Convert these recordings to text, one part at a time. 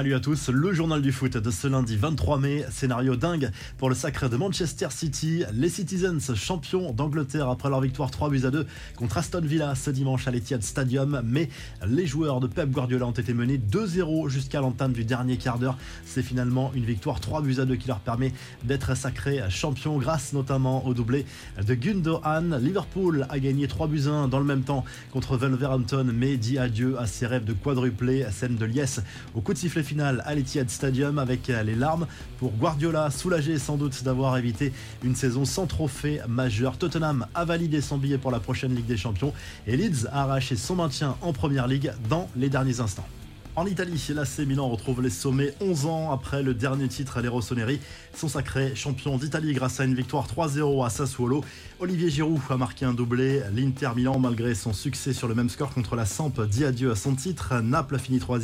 Salut à tous, le journal du foot de ce lundi 23 mai, scénario dingue pour le sacre de Manchester City, les Citizens champions d'Angleterre après leur victoire 3 buts à 2 contre Aston Villa ce dimanche à l'Etihad Stadium, mais les joueurs de Pep Guardiola ont été menés 2-0 jusqu'à l'entame du dernier quart d'heure. C'est finalement une victoire 3 buts à 2 qui leur permet d'être sacrés champions grâce notamment au doublé de Gundogan. Liverpool a gagné 3 buts 1 dans le même temps contre Wolverhampton, mais dit adieu à ses rêves de quadruplé, scène de liesse au coup de sifflet finale à l'Etihad Stadium avec les larmes pour Guardiola, soulagé sans doute d'avoir évité une saison sans trophée majeur. Tottenham a validé son billet pour la prochaine Ligue des Champions et Leeds a arraché son maintien en Première Ligue dans les derniers instants. En Italie, l'AC Milan retrouve les sommets 11 ans après le dernier titre à Rossoneri. Son sacré champion d'Italie grâce à une victoire 3-0 à Sassuolo. Olivier Giroud a marqué un doublé. L'Inter Milan, malgré son succès sur le même score contre la Samp, dit adieu à son titre. Naples finit 3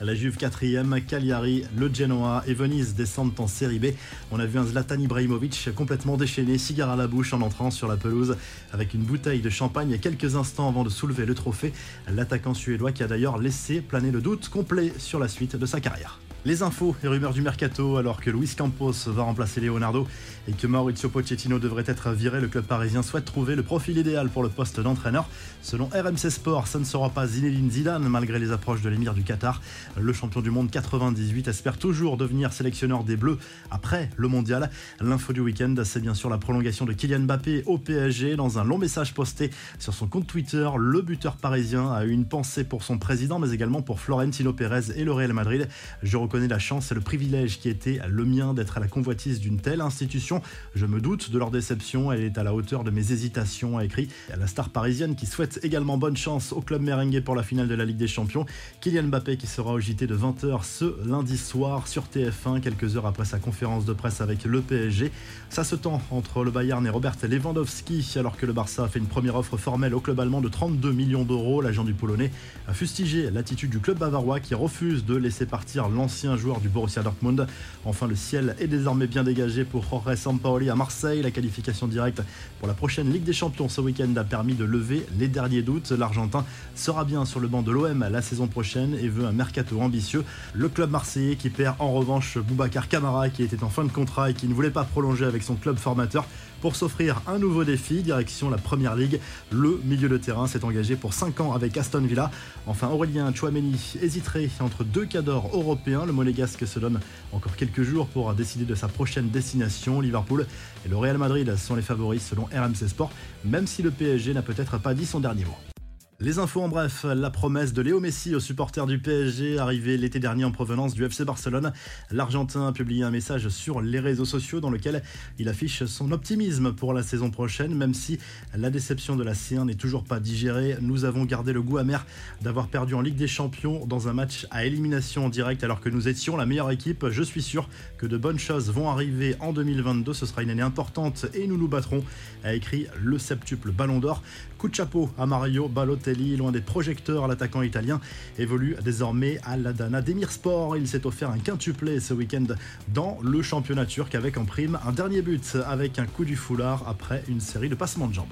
la Juve 4 Cagliari, le Genoa et Venise descendent en Série B. On a vu un Zlatan Ibrahimovic complètement déchaîné, cigare à la bouche en entrant sur la pelouse avec une bouteille de champagne quelques instants avant de soulever le trophée. L'attaquant suédois qui a d'ailleurs laissé planer le doute complet sur la suite de sa carrière. Les infos et rumeurs du mercato alors que Luis Campos va remplacer Leonardo et que Maurizio Pochettino devrait être viré, le club parisien souhaite trouver le profil idéal pour le poste d'entraîneur. Selon RMC Sport, ça ne sera pas Zinedine Zidane malgré les approches de l'émir du Qatar. Le champion du monde 98 espère toujours devenir sélectionneur des Bleus après le mondial. L'info du week-end, c'est bien sûr la prolongation de Kylian Mbappé au PSG. Dans un long message posté sur son compte Twitter, le buteur parisien a eu une pensée pour son président mais également pour Florentino Pérez et le Real Madrid. Je la chance et le privilège qui était le mien d'être à la convoitise d'une telle institution. Je me doute de leur déception, elle est à la hauteur de mes hésitations, a écrit la star parisienne qui souhaite également bonne chance au club merengue pour la finale de la Ligue des Champions. Kylian Mbappé qui sera au JT de 20h ce lundi soir sur TF1, quelques heures après sa conférence de presse avec le PSG. Ça se tend entre le Bayern et Robert Lewandowski, alors que le Barça a fait une première offre formelle au club allemand de 32 millions d'euros. L'agent du Polonais a fustigé l'attitude du club bavarois qui refuse de laisser partir l'ancien un joueur du Borussia Dortmund. Enfin, le ciel est désormais bien dégagé pour Jorge Sampaoli à Marseille. La qualification directe pour la prochaine Ligue des Champions ce week-end a permis de lever les derniers doutes. L'Argentin sera bien sur le banc de l'OM la saison prochaine et veut un mercato ambitieux. Le club marseillais qui perd en revanche Boubacar Camara qui était en fin de contrat et qui ne voulait pas prolonger avec son club formateur pour s'offrir un nouveau défi, direction la Première Ligue. Le milieu de terrain s'est engagé pour 5 ans avec Aston Villa. Enfin, Aurélien Chouameni hésiterait entre deux cadors européens. Le Monégasque se donne encore quelques jours pour décider de sa prochaine destination. Liverpool et le Real Madrid sont les favoris selon RMC Sport, même si le PSG n'a peut-être pas dit son dernier mot. Les infos en bref, la promesse de Léo Messi aux supporters du PSG arrivé l'été dernier en provenance du FC Barcelone. L'Argentin a publié un message sur les réseaux sociaux dans lequel il affiche son optimisme pour la saison prochaine, même si la déception de la C1 n'est toujours pas digérée. Nous avons gardé le goût amer d'avoir perdu en Ligue des Champions dans un match à élimination en direct alors que nous étions la meilleure équipe. Je suis sûr que de bonnes choses vont arriver en 2022. Ce sera une année importante et nous nous battrons, a écrit le septuple Ballon d'Or. Coup de chapeau à Mario Balotelli loin des projecteurs, l'attaquant italien évolue désormais à l'Adana Demirspor. Il s'est offert un quintuplé ce week-end dans le championnat turc avec en prime un dernier but avec un coup du foulard après une série de passements de jambes.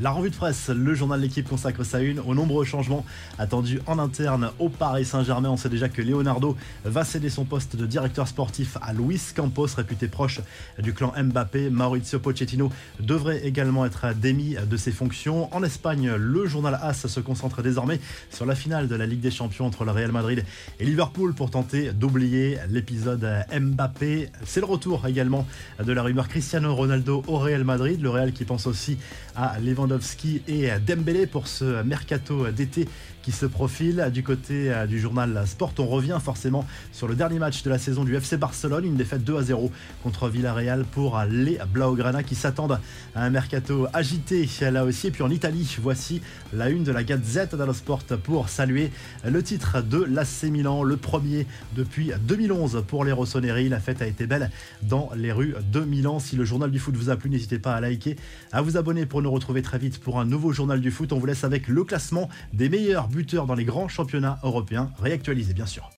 La revue de presse, le journal de l'équipe consacre sa une aux nombreux changements attendus en interne au Paris Saint-Germain. On sait déjà que Leonardo va céder son poste de directeur sportif à Luis Campos, réputé proche du clan Mbappé. Maurizio Pochettino devrait également être démis de ses fonctions. En Espagne, le journal AS se concentre désormais sur la finale de la Ligue des Champions entre le Real Madrid et Liverpool pour tenter d'oublier l'épisode Mbappé. C'est le retour également de la rumeur Cristiano Ronaldo au Real Madrid. Le Real qui pense aussi à l'événement Et Dembélé pour ce mercato d'été qui se profile. Du côté euh, du journal Sport, on revient forcément sur le dernier match de la saison du FC Barcelone, une défaite 2 à 0 contre Villarreal pour les Blaugrana qui s'attendent à un mercato agité là aussi. Et puis en Italie, voici la une de la Gazette dello Sport pour saluer le titre de l'AC Milan, le premier depuis 2011 pour les Rossoneri. La fête a été belle dans les rues de Milan. Si le journal du foot vous a plu, n'hésitez pas à liker, à vous abonner pour nous retrouver très vite pour un nouveau journal du foot. On vous laisse avec le classement des meilleurs buteurs dans les grands championnats européens, réactualisés bien sûr.